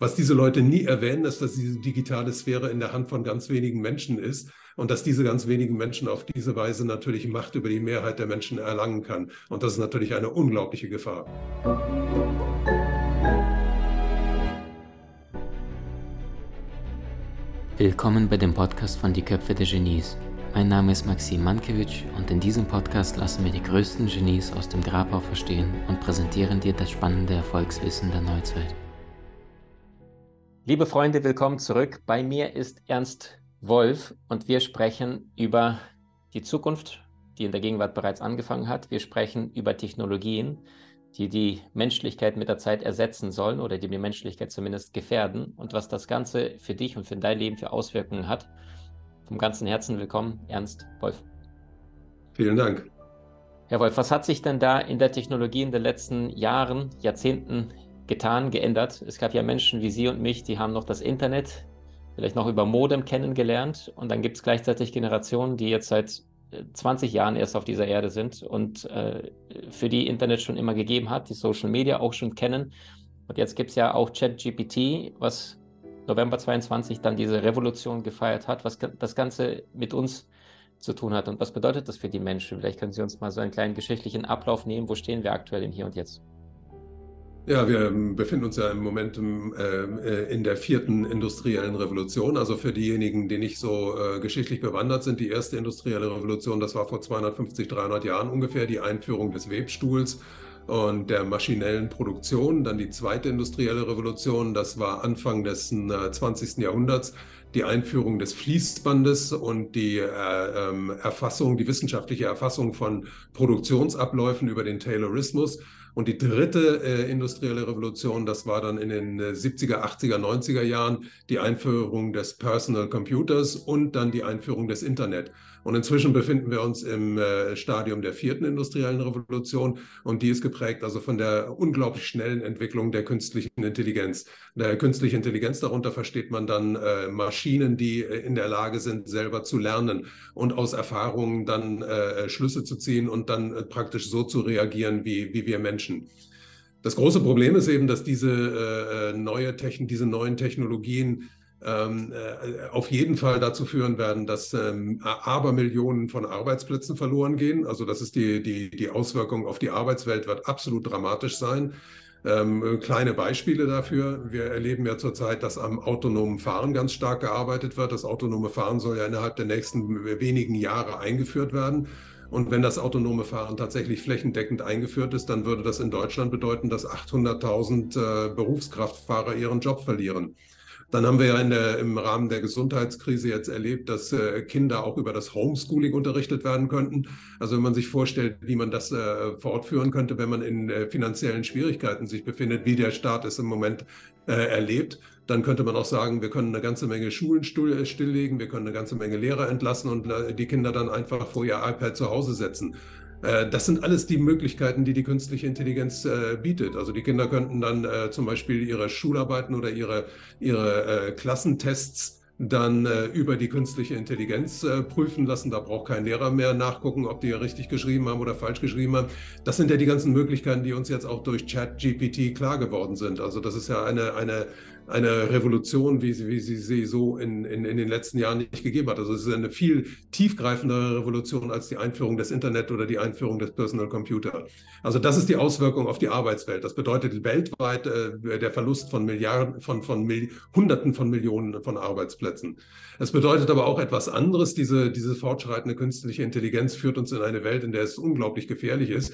Was diese Leute nie erwähnen, ist, dass diese digitale Sphäre in der Hand von ganz wenigen Menschen ist und dass diese ganz wenigen Menschen auf diese Weise natürlich Macht über die Mehrheit der Menschen erlangen kann. Und das ist natürlich eine unglaubliche Gefahr. Willkommen bei dem Podcast von Die Köpfe der Genies. Mein Name ist Maxim Mankewitsch und in diesem Podcast lassen wir die größten Genies aus dem Grabau verstehen und präsentieren dir das spannende Erfolgswissen der Neuzeit. Liebe Freunde, willkommen zurück. Bei mir ist Ernst Wolf und wir sprechen über die Zukunft, die in der Gegenwart bereits angefangen hat. Wir sprechen über Technologien, die die Menschlichkeit mit der Zeit ersetzen sollen oder die die Menschlichkeit zumindest gefährden und was das Ganze für dich und für dein Leben für Auswirkungen hat. Vom ganzen Herzen willkommen, Ernst Wolf. Vielen Dank. Herr Wolf, was hat sich denn da in der Technologie in den letzten Jahren, Jahrzehnten getan, geändert. Es gab ja Menschen wie Sie und mich, die haben noch das Internet vielleicht noch über Modem kennengelernt und dann gibt es gleichzeitig Generationen, die jetzt seit 20 äh, Jahren erst auf dieser Erde sind und äh, für die Internet schon immer gegeben hat, die Social Media auch schon kennen. Und jetzt gibt es ja auch ChatGPT, was November 22 dann diese Revolution gefeiert hat, was das Ganze mit uns zu tun hat. Und was bedeutet das für die Menschen? Vielleicht können Sie uns mal so einen kleinen geschichtlichen Ablauf nehmen. Wo stehen wir aktuell in Hier und Jetzt? Ja, wir ähm, befinden uns ja im Moment im, äh, in der vierten industriellen Revolution. Also für diejenigen, die nicht so äh, geschichtlich bewandert sind, die erste industrielle Revolution, das war vor 250, 300 Jahren ungefähr, die Einführung des Webstuhls und der maschinellen Produktion. Dann die zweite industrielle Revolution, das war Anfang des äh, 20. Jahrhunderts, die Einführung des Fließbandes und die äh, ähm, Erfassung, die wissenschaftliche Erfassung von Produktionsabläufen über den Taylorismus. Und die dritte äh, industrielle Revolution, das war dann in den äh, 70er, 80er, 90er Jahren die Einführung des Personal Computers und dann die Einführung des Internet. Und inzwischen befinden wir uns im äh, Stadium der vierten industriellen Revolution und die ist geprägt also von der unglaublich schnellen Entwicklung der künstlichen Intelligenz. Der künstliche Intelligenz darunter versteht man dann äh, Maschinen, die äh, in der Lage sind, selber zu lernen und aus Erfahrungen dann äh, Schlüsse zu ziehen und dann äh, praktisch so zu reagieren wie, wie wir Menschen. Das große Problem ist eben, dass diese äh, neue Techn diese neuen Technologien ähm, äh, auf jeden Fall dazu führen werden, dass ähm, Abermillionen von Arbeitsplätzen verloren gehen. Also das ist die, die, die Auswirkung auf die Arbeitswelt wird absolut dramatisch sein. Ähm, kleine Beispiele dafür. Wir erleben ja zurzeit, dass am autonomen Fahren ganz stark gearbeitet wird. Das autonome Fahren soll ja innerhalb der nächsten wenigen Jahre eingeführt werden. Und wenn das autonome Fahren tatsächlich flächendeckend eingeführt ist, dann würde das in Deutschland bedeuten, dass 800.000 äh, Berufskraftfahrer ihren Job verlieren. Dann haben wir ja der, im Rahmen der Gesundheitskrise jetzt erlebt, dass äh, Kinder auch über das Homeschooling unterrichtet werden könnten. Also wenn man sich vorstellt, wie man das äh, fortführen könnte, wenn man in äh, finanziellen Schwierigkeiten sich befindet, wie der Staat es im Moment äh, erlebt, dann könnte man auch sagen, wir können eine ganze Menge Schulen äh, stilllegen, wir können eine ganze Menge Lehrer entlassen und äh, die Kinder dann einfach vor ihr iPad zu Hause setzen. Äh, das sind alles die Möglichkeiten, die die künstliche Intelligenz äh, bietet. Also die Kinder könnten dann äh, zum Beispiel ihre Schularbeiten oder ihre, ihre äh, Klassentests dann über die künstliche Intelligenz prüfen lassen. Da braucht kein Lehrer mehr nachgucken, ob die richtig geschrieben haben oder falsch geschrieben haben. Das sind ja die ganzen Möglichkeiten, die uns jetzt auch durch ChatGPT klar geworden sind. Also das ist ja eine, eine eine Revolution, wie sie, wie sie sie so in, in, in den letzten Jahren nicht gegeben hat. Also es ist eine viel tiefgreifendere Revolution als die Einführung des Internet oder die Einführung des Personal Computer. Also das ist die Auswirkung auf die Arbeitswelt. Das bedeutet weltweit äh, der Verlust von Milliarden, von, von Mil Hunderten von Millionen von Arbeitsplätzen. Es bedeutet aber auch etwas anderes. Diese, diese fortschreitende künstliche Intelligenz führt uns in eine Welt, in der es unglaublich gefährlich ist,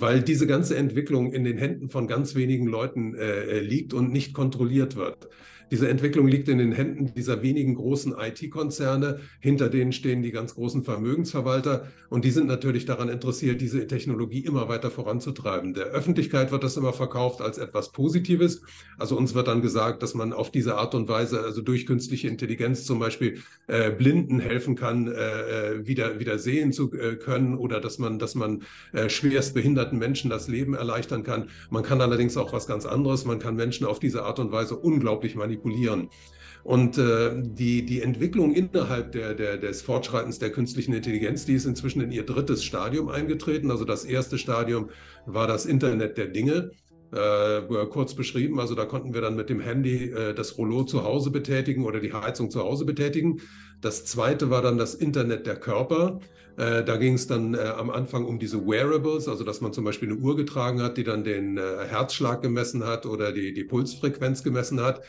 weil diese ganze Entwicklung in den Händen von ganz wenigen Leuten äh, liegt und nicht kontrolliert wird. Diese Entwicklung liegt in den Händen dieser wenigen großen IT-Konzerne. Hinter denen stehen die ganz großen Vermögensverwalter. Und die sind natürlich daran interessiert, diese Technologie immer weiter voranzutreiben. Der Öffentlichkeit wird das immer verkauft als etwas Positives. Also uns wird dann gesagt, dass man auf diese Art und Weise, also durch künstliche Intelligenz zum Beispiel, äh, Blinden helfen kann, äh, äh wieder, wieder sehen zu äh, können oder dass man, dass man äh, schwerst behinderten Menschen das Leben erleichtern kann. Man kann allerdings auch was ganz anderes. Man kann Menschen auf diese Art und Weise unglaublich manipulieren manipulieren. Und äh, die, die Entwicklung innerhalb der, der, des Fortschreitens der künstlichen Intelligenz, die ist inzwischen in ihr drittes Stadium eingetreten. Also das erste Stadium war das Internet der Dinge. äh, kurz beschrieben. Also da konnten wir dann mit dem Handy äh, das Rollo zu Hause betätigen oder die Heizung zu Hause betätigen. Das zweite war dann das Internet der Körper. Äh, da ging es dann äh, am Anfang um diese Wearables, also dass man zum Beispiel eine Uhr getragen hat, die dann den äh, Herzschlag gemessen hat oder die, die Pulsfrequenz gemessen hat.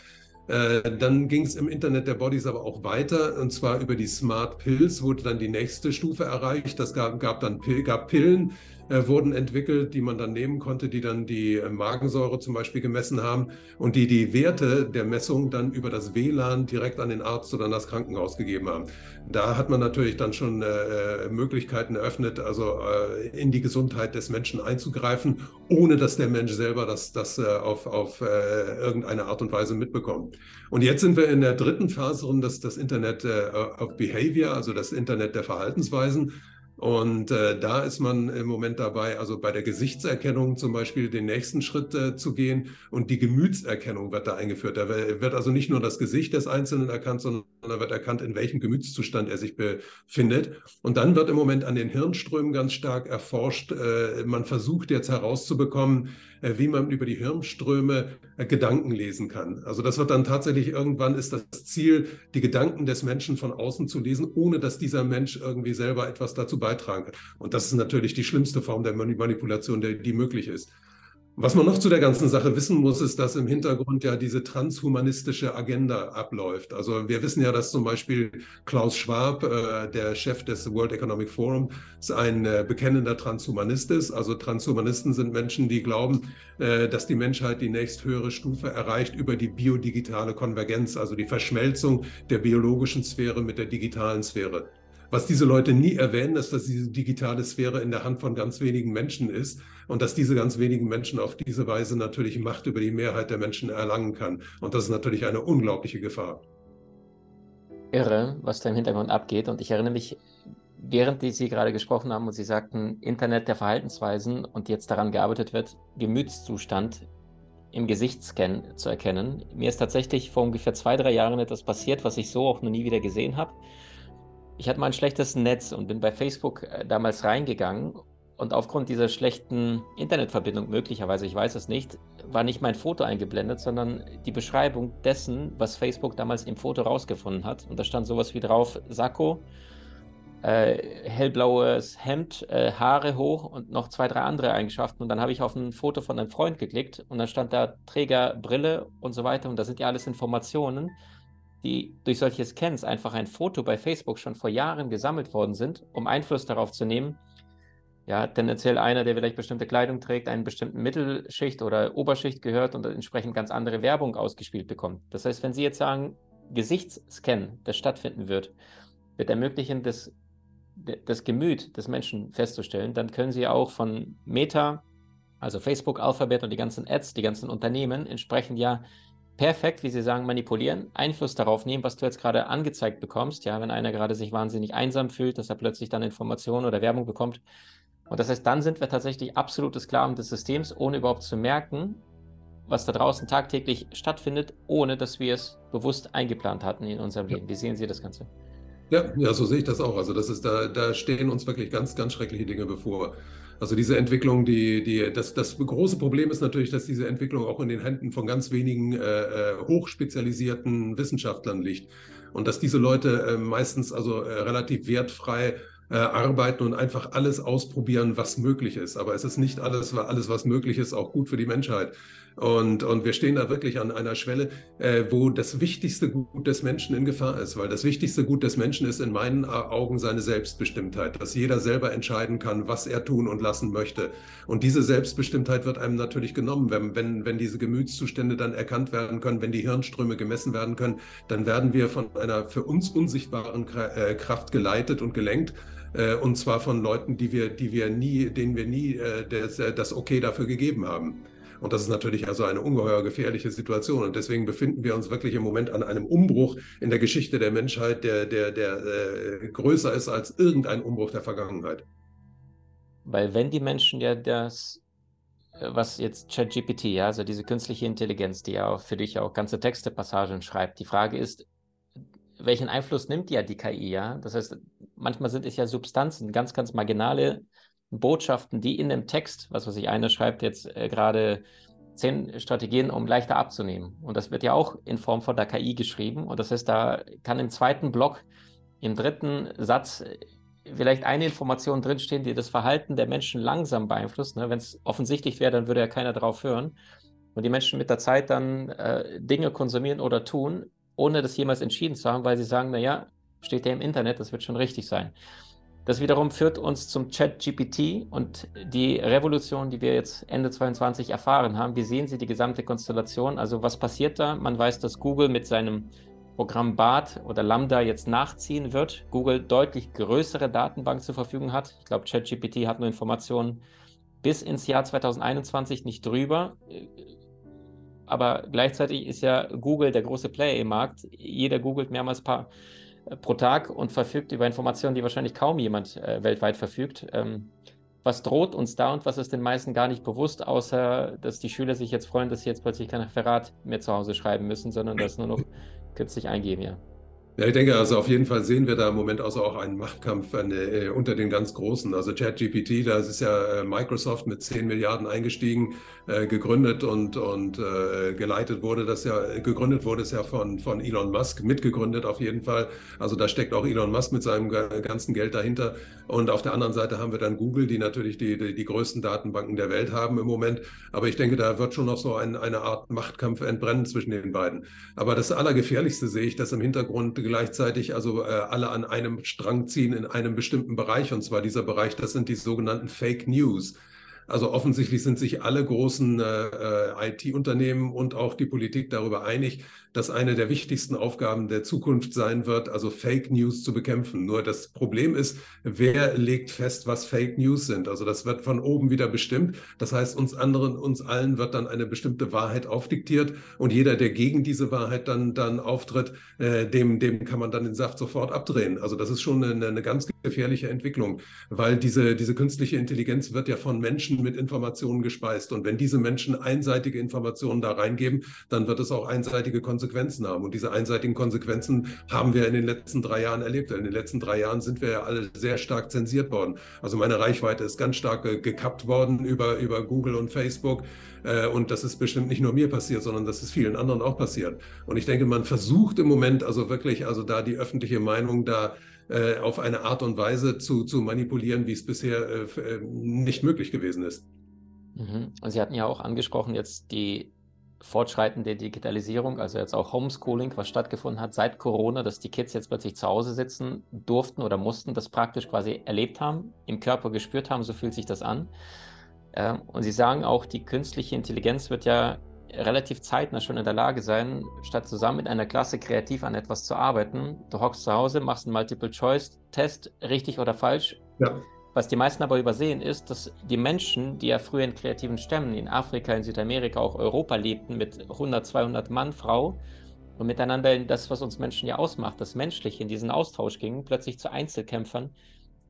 Äh, dann ging es im Internet der Bodies aber auch weiter, und zwar über die Smart Pills wurde dann die nächste Stufe erreicht. Das gab, gab dann gab Pillen, äh, wurden entwickelt, die man dann nehmen konnte, die dann die äh, Magensäure zum Beispiel gemessen haben und die die Werte der Messung dann über das WLAN direkt an den Arzt oder an das Krankenhaus gegeben haben. Da hat man natürlich dann schon äh, äh Möglichkeiten eröffnet, also äh, in die Gesundheit des Menschen einzugreifen, ohne dass der Mensch selber das, das auf, auf irgendeine Art und Weise mitbekommt. Und jetzt sind wir in der dritten Phase, das, das Internet of Behavior, also das Internet der Verhaltensweisen. Und äh, da ist man im Moment dabei, also bei der Gesichtserkennung zum Beispiel den nächsten Schritt äh, zu gehen und die Gemütserkennung wird da eingeführt. Da wird also nicht nur das Gesicht des Einzelnen erkannt, sondern da wird erkannt, in welchem Gemütszustand er sich befindet. Und dann wird im Moment an den Hirnströmen ganz stark erforscht. Äh, man versucht jetzt herauszubekommen, wie man über die Hirnströme äh, Gedanken lesen kann. Also das wird dann tatsächlich irgendwann ist das Ziel, die Gedanken des Menschen von außen zu lesen, ohne dass dieser Mensch irgendwie selber etwas dazu beitragen kann. Und das ist natürlich die schlimmste Form der Manipulation, die möglich ist. Was man noch zu der ganzen Sache wissen muss, ist, dass im Hintergrund ja diese transhumanistische Agenda abläuft. Also wir wissen ja, dass zum Beispiel Klaus Schwab, äh, der Chef des World Economic Forum, ein äh, bekennender Transhumanist ist. Also Transhumanisten sind Menschen, die glauben, äh, dass die Menschheit die nächsthöhere Stufe erreicht über die biodigitale Konvergenz, also die Verschmelzung der biologischen Sphäre mit der digitalen Sphäre. Was diese Leute nie erwähnen, ist, dass diese digitale Sphäre in der Hand von ganz wenigen Menschen ist und dass diese ganz wenigen Menschen auf diese Weise natürlich Macht über die Mehrheit der Menschen erlangen kann. Und das ist natürlich eine unglaubliche Gefahr. Irre, was da im Hintergrund abgeht. Und ich erinnere mich, während Sie gerade gesprochen haben und Sie sagten, Internet der Verhaltensweisen und jetzt daran gearbeitet wird, Gemütszustand im Gesichtsscan zu erkennen. Mir ist tatsächlich vor ungefähr zwei, drei Jahren etwas passiert, was ich so auch noch nie wieder gesehen habe. Ich hatte mal ein schlechtes Netz und bin bei Facebook äh, damals reingegangen und aufgrund dieser schlechten Internetverbindung möglicherweise, ich weiß es nicht, war nicht mein Foto eingeblendet, sondern die Beschreibung dessen, was Facebook damals im Foto rausgefunden hat. Und da stand sowas wie drauf, Sakko, äh, hellblaues Hemd, äh, Haare hoch und noch zwei, drei andere Eigenschaften. Und dann habe ich auf ein Foto von einem Freund geklickt und dann stand da Träger, Brille und so weiter. Und das sind ja alles Informationen, die durch solche Scans einfach ein Foto bei Facebook schon vor Jahren gesammelt worden sind, um Einfluss darauf zu nehmen, ja, tendenziell einer, der vielleicht bestimmte Kleidung trägt, einen bestimmten Mittelschicht oder Oberschicht gehört und entsprechend ganz andere Werbung ausgespielt bekommt. Das heißt, wenn Sie jetzt sagen, Gesichtsscan, das stattfinden wird, wird ermöglichen, das, das Gemüt des Menschen festzustellen, dann können Sie auch von Meta, also Facebook, Alphabet und die ganzen Ads, die ganzen Unternehmen entsprechend ja perfekt, wie Sie sagen, manipulieren, Einfluss darauf nehmen, was du jetzt gerade angezeigt bekommst. Ja, wenn einer gerade sich wahnsinnig einsam fühlt, dass er plötzlich dann Informationen oder Werbung bekommt, und das heißt, dann sind wir tatsächlich absolute Sklaven des Systems, ohne überhaupt zu merken, was da draußen tagtäglich stattfindet, ohne dass wir es bewusst eingeplant hatten in unserem Leben. Wie sehen Sie das Ganze? Ja, ja, so sehe ich das auch. Also das ist da, da stehen uns wirklich ganz, ganz schreckliche Dinge bevor. Also diese Entwicklung, die, die, das, das große Problem ist natürlich, dass diese Entwicklung auch in den Händen von ganz wenigen äh, äh hochspezialisierten Wissenschaftlern liegt. Und dass diese Leute äh, meistens also äh, relativ wertfrei äh, arbeiten und einfach alles ausprobieren, was möglich ist. Aber es ist nicht alles, alles, was möglich ist, auch gut für die Menschheit. Und, und wir stehen da wirklich an einer Schwelle, äh, wo das wichtigste Gut des Menschen in Gefahr ist, weil das wichtigste Gut des Menschen ist in meinen Augen seine Selbstbestimmtheit, dass jeder selber entscheiden kann, was er tun und lassen möchte. Und diese Selbstbestimmtheit wird einem natürlich genommen, wenn, wenn, wenn diese Gemütszustände dann erkannt werden können, wenn die Hirnströme gemessen werden können, dann werden wir von einer für uns unsichtbaren äh, Kraft geleitet und gelenkt äh, und zwar von Leuten, die wir, die wir nie, denen wir nie äh, das, äh, das Okay dafür gegeben haben. Und das ist natürlich also eine ungeheuer gefährliche Situation. Und deswegen befinden wir uns wirklich im Moment an einem Umbruch in der Geschichte der Menschheit, der, der, der äh, größer ist als irgendein Umbruch der Vergangenheit. Weil wenn die Menschen ja das, äh, was jetzt ChatGPT, ja, also diese künstliche Intelligenz, die ja auch für dich auch ganze Texte, Passagen schreibt, die Frage ist, welchen Einfluss nimmt ja die KI, ja? Das heißt, manchmal sind es ja Substanzen, ganz, ganz marginale Botschaften, die in dem Text, was weiß ich, einer schreibt jetzt äh, gerade zehn Strategien, um leichter abzunehmen. Und das wird ja auch in Form von der KI geschrieben. Und das heißt, da kann im zweiten Block, im dritten Satz vielleicht eine Information drinstehen, die das Verhalten der Menschen langsam beeinflusst. Ne? Wenn es offensichtlich wäre, dann würde ja keiner drauf hören. Und die Menschen mit der Zeit dann äh, Dinge konsumieren oder tun, ohne das jemals entschieden zu haben, weil sie sagen, naja, steht ja im Internet, das wird schon richtig sein. Das wiederum führt uns zum Chat GPT und die Revolution, die wir jetzt Ende 2022 erfahren haben. Wie sehen Sie die gesamte Konstellation? Also was passiert da? Man weiß, dass Google mit seinem Programm BART oder Lambda jetzt nachziehen wird. Google deutlich größere Datenbank zur Verfügung hat. Ich glaube, ChatGPT hat nur Informationen bis ins Jahr 2021 nicht drüber. Aber gleichzeitig ist ja Google der große Player im Markt. Jeder googelt mehrmals paar, pro Tag und verfügt über Informationen, die wahrscheinlich kaum jemand äh, weltweit verfügt. Ähm, was droht uns da und was ist den meisten gar nicht bewusst, außer dass die Schüler sich jetzt freuen, dass sie jetzt plötzlich kein Referat mehr zu Hause schreiben müssen, sondern das nur noch kürzlich eingeben, ja. Ja, ich denke, also auf jeden Fall sehen wir da im Moment also auch einen Machtkampf eine, äh, unter den ganz Großen. Also ChatGPT, da ist ja äh, Microsoft mit 10 Milliarden eingestiegen, äh, gegründet und, und äh, geleitet wurde das ja, gegründet wurde es ja von, von Elon Musk, mitgegründet auf jeden Fall. Also da steckt auch Elon Musk mit seinem ganzen Geld dahinter. Und auf der anderen Seite haben wir dann Google, die natürlich die, die, die größten Datenbanken der Welt haben im Moment. Aber ich denke, da wird schon noch so ein, eine Art Machtkampf entbrennen zwischen den beiden. Aber das Allergefährlichste sehe ich, dass im Hintergrund gleichzeitig also äh, alle an einem Strang ziehen in einem bestimmten Bereich. Und zwar dieser Bereich, das sind die sogenannten Fake News. Also offensichtlich sind sich alle großen äh, äh IT-Unternehmen und auch die Politik darüber einig, dass eine der wichtigsten Aufgaben der Zukunft sein wird, also Fake News zu bekämpfen. Nur das Problem ist, wer legt fest, was Fake News sind? Also das wird von oben wieder bestimmt. Das heißt, uns anderen, uns allen wird dann eine bestimmte Wahrheit aufdiktiert und jeder, der gegen diese Wahrheit dann, dann auftritt, äh, dem, dem kann man dann den Saft sofort abdrehen. Also das ist schon eine, eine ganz gefährliche Entwicklung, weil diese, diese künstliche Intelligenz wird ja von Menschen mit Informationen gespeist. Und wenn diese Menschen einseitige Informationen da reingeben, dann wird es auch einseitige Konsequenzen Konsequenzen haben. Und diese einseitigen Konsequenzen haben wir in den letzten drei Jahren erlebt. In den letzten drei Jahren sind wir ja alle sehr stark zensiert worden. Also meine Reichweite ist ganz stark gekappt worden über, über Google und Facebook. Äh, und das ist bestimmt nicht nur mir passiert, sondern das ist vielen anderen auch passiert. Und ich denke, man versucht im Moment also wirklich, also da die öffentliche Meinung da äh, auf eine Art und Weise zu, zu manipulieren, wie es bisher äh, nicht möglich gewesen ist. Mhm. Und Sie hatten ja auch angesprochen, jetzt die fortschreitende Digitalisierung, also jetzt auch Homeschooling, was stattgefunden hat seit Corona, dass die Kids jetzt plötzlich zu Hause sitzen durften oder mussten, das praktisch quasi erlebt haben, im Körper gespürt haben, so fühlt sich das an. Ähm, und Sie sagen auch, die künstliche Intelligenz wird ja relativ zeitnah schon in der Lage sein, statt zusammen mit einer Klasse kreativ an etwas zu arbeiten. Du hockst zu Hause, machst einen Multiple-Choice-Test, richtig oder falsch. Ja. Was die meisten aber übersehen, ist, dass die Menschen, die ja früher in kreativen Stämmen in Afrika, in Südamerika, auch Europa lebten, mit 100, 200 Mann, Frau und miteinander in das, was uns Menschen ja ausmacht, das Menschliche, in diesen Austausch gingen, plötzlich zu Einzelkämpfern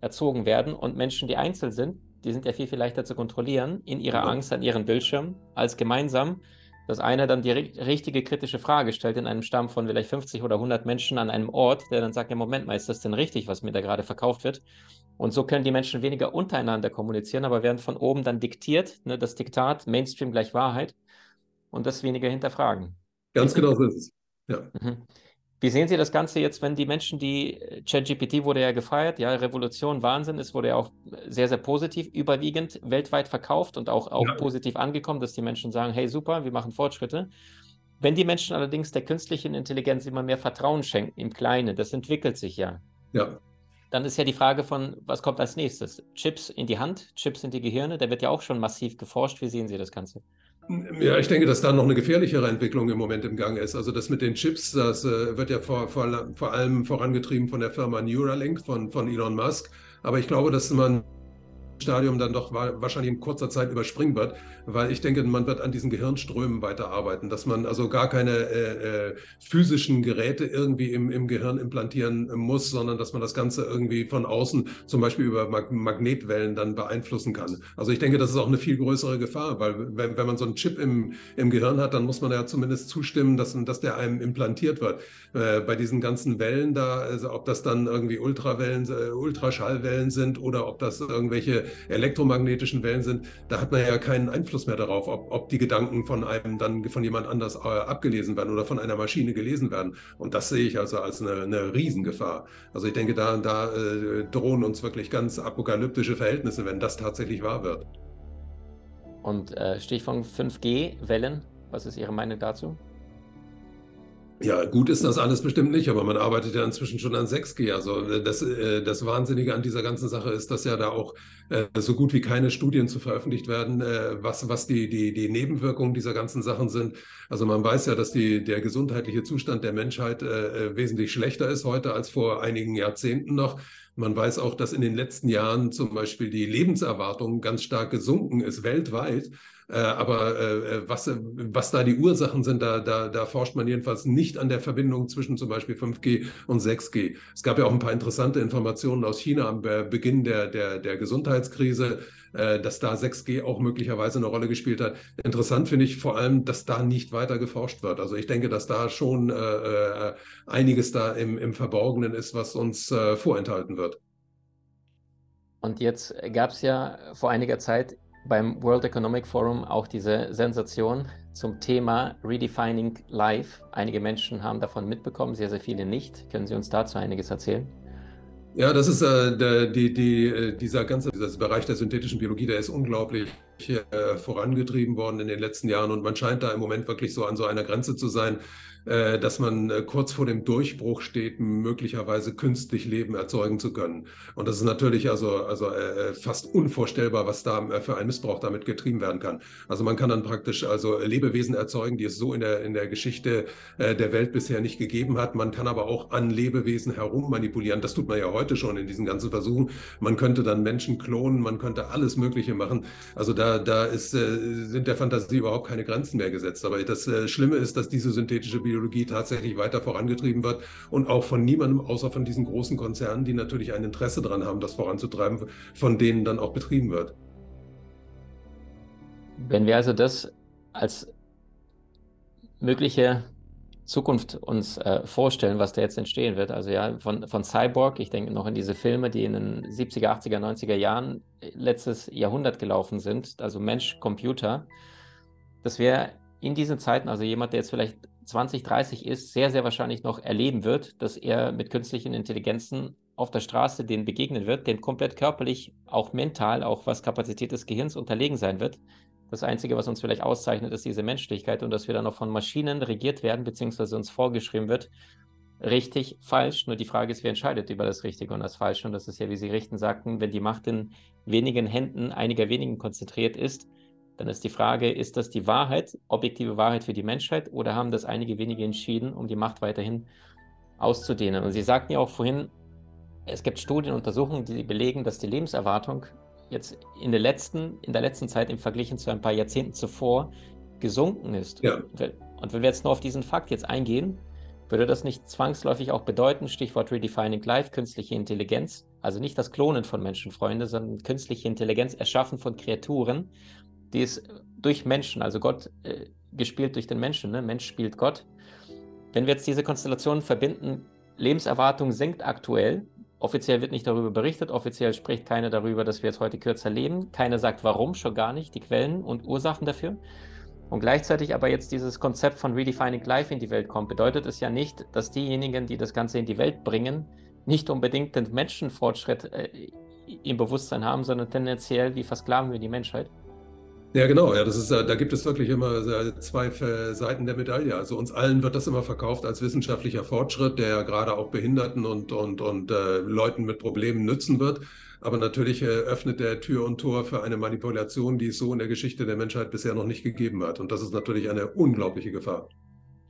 erzogen werden. Und Menschen, die einzeln sind, die sind ja viel, viel leichter zu kontrollieren in ihrer Angst an ihren Bildschirm als gemeinsam dass einer dann die richtige kritische Frage stellt in einem Stamm von vielleicht 50 oder 100 Menschen an einem Ort, der dann sagt, ja Moment mal, ist das denn richtig, was mir da gerade verkauft wird? Und so können die Menschen weniger untereinander kommunizieren, aber werden von oben dann diktiert, ne, das Diktat, Mainstream gleich Wahrheit und das weniger hinterfragen. Ganz genau so ist es. Ja. Mhm. Wie sehen Sie das Ganze jetzt, wenn die Menschen, die äh, ChatGPT wurde ja gefeiert, ja, Revolution, Wahnsinn, es wurde ja auch sehr, sehr positiv, überwiegend weltweit verkauft und auch, auch ja. positiv angekommen, dass die Menschen sagen, hey, super, wir machen Fortschritte. Wenn die Menschen allerdings der künstlichen Intelligenz immer mehr Vertrauen schenken, im Kleinen, das entwickelt sich ja. Ja. Dann ist ja die Frage von, was kommt als nächstes? Chips in die Hand, Chips in die Gehirne, da wird ja auch schon massiv geforscht. Wie sehen Sie das Ganze? Ja, ich denke, dass da noch eine gefährlichere Entwicklung im Moment im Gang ist. Also das mit den Chips, das äh, wird ja vor, vor, vor allem vorangetrieben von der Firma Neuralink von, von Elon Musk. Aber ich glaube, dass man Stadium dann doch wahrscheinlich in kurzer Zeit überspringen wird, weil ich denke, man wird an diesen Gehirnströmen weiterarbeiten, dass man also gar keine äh, äh, physischen Geräte irgendwie im, im Gehirn implantieren muss, sondern dass man das Ganze irgendwie von außen, zum Beispiel über Mag Magnetwellen, dann beeinflussen kann. Also ich denke, das ist auch eine viel größere Gefahr, weil wenn, wenn man so einen Chip im, im Gehirn hat, dann muss man ja zumindest zustimmen, dass, dass der einem implantiert wird. Äh, bei diesen ganzen Wellen da, also ob das dann irgendwie Ultrawellen, äh, Ultraschallwellen sind oder ob das irgendwelche elektromagnetischen Wellen sind, da hat man ja keinen Einfluss mehr darauf, ob, ob die Gedanken von einem dann von jemand anders äh, abgelesen werden oder von einer Maschine gelesen werden. Und das sehe ich also als eine, eine Riesengefahr. Also ich denke, da, da äh, drohen uns wirklich ganz apokalyptische Verhältnisse, wenn das tatsächlich wahr wird. Und äh, Stichwort 5G-Wellen, was ist Ihre Meinung dazu? Ja, gut ist das alles bestimmt nicht, aber man arbeitet ja inzwischen schon an 6G. Also äh, das, äh, das Wahnsinnige an dieser ganzen Sache ist, dass ja da auch äh, so gut wie keine Studien zu veröffentlicht werden, was, was die, die, die Nebenwirkungen dieser ganzen Sachen sind. Also man weiß ja, dass die, der gesundheitliche Zustand der Menschheit wesentlich schlechter ist heute als vor einigen Jahrzehnten noch. Man weiß auch, dass in den letzten Jahren zum Beispiel die Lebenserwartung ganz stark gesunken ist weltweit. Äh, aber äh, was, was da die Ursachen sind, da, da, da forscht man jedenfalls nicht an der Verbindung zwischen zum Beispiel 5G und 6G. Es gab ja auch ein paar interessante Informationen aus China am Beginn der, der, der Gesundheitskrise, äh, dass da 6G auch möglicherweise eine Rolle gespielt hat. Interessant finde ich vor allem, dass da nicht weiter geforscht wird. Also ich denke, dass da schon äh, einiges da im, im Verborgenen ist, was uns äh, vorenthalten wird. Und jetzt gab es ja vor einiger Zeit beim World Economic Forum auch diese Sensation zum Thema Redefining Life. Einige Menschen haben davon mitbekommen, sehr, sehr viele nicht. Können Sie uns dazu einiges erzählen? Ja, das ist äh, der, die, die, äh, dieser ganze dieser Bereich der synthetischen Biologie, der ist unglaublich äh, vorangetrieben worden in den letzten Jahren und man scheint da im Moment wirklich so an so einer Grenze zu sein, äh, dass man äh, kurz vor dem Durchbruch steht, möglicherweise künstlich Leben erzeugen zu können. Und das ist natürlich also, also äh, fast unvorstellbar, was da für ein Missbrauch damit getrieben werden kann. Also man kann dann praktisch also Lebewesen erzeugen, die es so in der, in der Geschichte der Welt bisher nicht gegeben hat. Man kann aber auch an Lebewesen herum manipulieren. Das tut man ja heute schon in diesen ganzen Versuchen. Man könnte dann Menschen klonen, man könnte alles Mögliche machen. Also da, da ist, sind der Fantasie überhaupt keine Grenzen mehr gesetzt. Aber das Schlimme ist, dass diese synthetische Biologie Biologie tatsächlich weiter vorangetrieben wird und auch von niemandem außer von diesen großen Konzernen, die natürlich ein Interesse daran haben, das voranzutreiben, von denen dann auch betrieben wird. Wenn wir also das als mögliche Zukunft uns äh, vorstellen, was da jetzt entstehen wird. Also ja, von, von Cyborg, ich denke noch an diese Filme, die in den 70er, 80er, 90er Jahren äh, letztes Jahrhundert gelaufen sind, also Mensch, Computer. Das wäre in diesen Zeiten, also jemand, der jetzt vielleicht 2030 ist, sehr, sehr wahrscheinlich noch erleben wird, dass er mit künstlichen Intelligenzen auf der Straße denen begegnen wird, den komplett körperlich, auch mental, auch was Kapazität des Gehirns unterlegen sein wird. Das Einzige, was uns vielleicht auszeichnet, ist diese Menschlichkeit und dass wir dann noch von Maschinen regiert werden, beziehungsweise uns vorgeschrieben wird, richtig, falsch. Nur die Frage ist, wer entscheidet über das Richtige und das Falsche. Und das ist ja, wie Sie richten sagten, wenn die Macht in wenigen Händen einiger wenigen konzentriert ist, dann ist die Frage, ist das die Wahrheit, objektive Wahrheit für die Menschheit oder haben das einige wenige entschieden, um die Macht weiterhin auszudehnen? Und Sie sagten ja auch vorhin, es gibt Studien, Untersuchungen, die belegen, dass die Lebenserwartung jetzt in der letzten, in der letzten Zeit im Vergleich zu ein paar Jahrzehnten zuvor gesunken ist. Ja. Und wenn wir jetzt nur auf diesen Fakt jetzt eingehen, würde das nicht zwangsläufig auch bedeuten, Stichwort Redefining Life, künstliche Intelligenz, also nicht das Klonen von Menschenfreunde, sondern künstliche Intelligenz, Erschaffen von Kreaturen, die ist durch Menschen, also Gott äh, gespielt durch den Menschen, ne? Mensch spielt Gott. Wenn wir jetzt diese Konstellation verbinden, Lebenserwartung sinkt aktuell, offiziell wird nicht darüber berichtet, offiziell spricht keiner darüber, dass wir jetzt heute kürzer leben, keiner sagt warum, schon gar nicht, die Quellen und Ursachen dafür. Und gleichzeitig aber jetzt dieses Konzept von Redefining Life in die Welt kommt, bedeutet es ja nicht, dass diejenigen, die das Ganze in die Welt bringen, nicht unbedingt den Menschenfortschritt äh, im Bewusstsein haben, sondern tendenziell, wie versklaven wir die Menschheit. Ja, genau. Ja, das ist, da gibt es wirklich immer zwei Seiten der Medaille. Also uns allen wird das immer verkauft als wissenschaftlicher Fortschritt, der gerade auch Behinderten und, und, und äh, Leuten mit Problemen nützen wird. Aber natürlich äh, öffnet der Tür und Tor für eine Manipulation, die es so in der Geschichte der Menschheit bisher noch nicht gegeben hat. Und das ist natürlich eine unglaubliche Gefahr.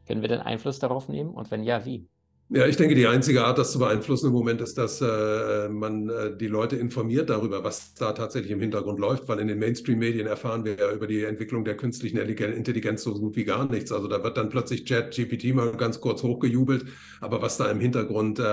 Können wir denn Einfluss darauf nehmen? Und wenn ja, wie? Ja, ich denke, die einzige Art, das zu beeinflussen im Moment, ist, dass äh, man äh, die Leute informiert darüber, was da tatsächlich im Hintergrund läuft, weil in den Mainstream-Medien erfahren wir ja über die Entwicklung der künstlichen Intelligenz so gut wie gar nichts. Also da wird dann plötzlich Chat-GPT mal ganz kurz hochgejubelt, aber was da im Hintergrund äh, äh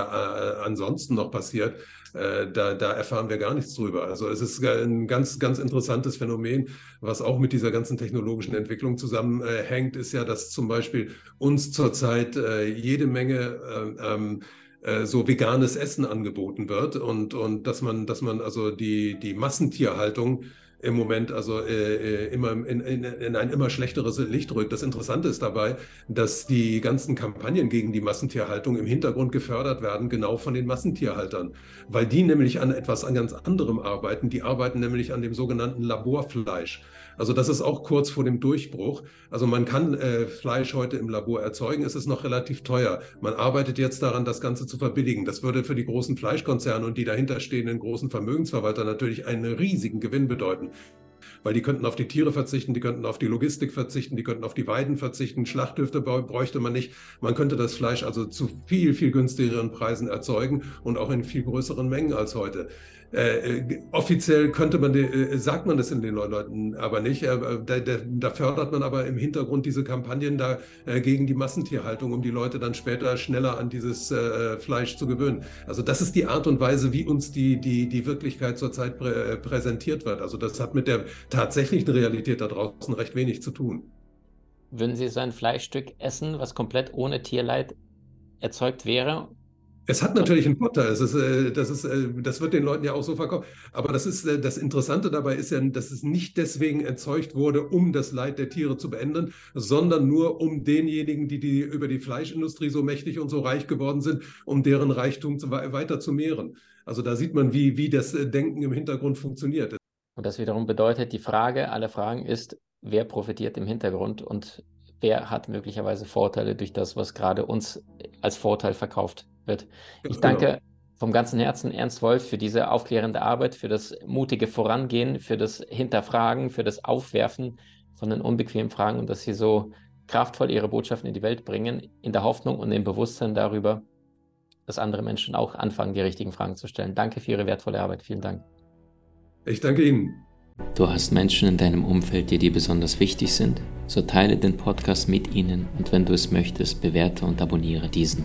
ansonsten noch passiert, äh, da, da erfahren wir gar nichts drüber. Also es ist ein ganz, ganz interessantes Phänomen, was auch mit dieser ganzen technologischen Entwicklung zusammenhängt, ist ja, dass zum Beispiel uns zurzeit äh, jede Menge ähm, äh, so veganes Essen angeboten wird und, und dass man, dass man also die, die Massentierhaltung im Moment also äh, äh, immer in, in, in, ein immer schlechteres Licht rückt. Das Interessante ist dabei, dass die ganzen Kampagnen gegen die Massentierhaltung im Hintergrund gefördert werden, genau von den Massentierhaltern, weil die nämlich an etwas an ganz anderem arbeiten. Die arbeiten nämlich an dem sogenannten Laborfleisch. Also das ist auch kurz vor dem Durchbruch. Also man kann äh, Fleisch heute im Labor erzeugen, es ist noch relativ teuer. Man arbeitet jetzt daran, das Ganze zu verbilligen. Das würde für die großen Fleischkonzerne und die dahinterstehenden großen Vermögensverwalter natürlich einen riesigen Gewinn bedeuten weil die könnten auf die Tiere verzichten, die könnten auf die Logistik verzichten, die könnten auf die Weiden verzichten, Schlachthöfe bräuchte man nicht. Man könnte das Fleisch also zu viel, viel günstigeren Preisen erzeugen und auch in viel größeren Mengen als heute. Äh, äh, offiziell könnte man, äh, sagt man das in den Leuten aber nicht. Äh, da, da, fördert man aber im Hintergrund diese Kampagnen da äh, gegen die Massentierhaltung, um die Leute dann später schneller an dieses Fleisch zu gewöhnen. Also das ist die Art und Weise, wie uns die, die, die Wirklichkeit zurzeit prä präsentiert wird. Also das hat mit der tatsächlichen Realität da draußen recht wenig zu tun. Würden Sie so ein Fleischstück essen, was komplett ohne Tierleid erzeugt wäre es hat natürlich einen Vorteil. Es ist, äh, das, ist, äh, das wird den Leuten ja auch so verkauft. Aber das, ist, äh, das Interessante dabei ist ja, dass es nicht deswegen erzeugt wurde, um das Leid der Tiere zu beenden, sondern nur um denjenigen, die, die über die Fleischindustrie so mächtig und so reich geworden sind, um deren Reichtum weiter zu mehren. Also da sieht man, wie, wie das Denken im Hintergrund funktioniert. Und das wiederum bedeutet, die Frage aller Fragen ist, wer profitiert im Hintergrund und wer hat möglicherweise Vorteile durch das, was gerade uns als Vorteil verkauft wird. Ich danke genau. vom ganzen Herzen Ernst Wolf für diese aufklärende Arbeit, für das mutige Vorangehen, für das Hinterfragen, für das Aufwerfen von den unbequemen Fragen und dass Sie so kraftvoll Ihre Botschaften in die Welt bringen, in der Hoffnung und im Bewusstsein darüber, dass andere Menschen auch anfangen, die richtigen Fragen zu stellen. Danke für Ihre wertvolle Arbeit. Vielen Dank. Ich danke Ihnen. Du hast Menschen in deinem Umfeld, die dir besonders wichtig sind? So teile den Podcast mit ihnen und wenn du es möchtest, bewerte und abonniere diesen.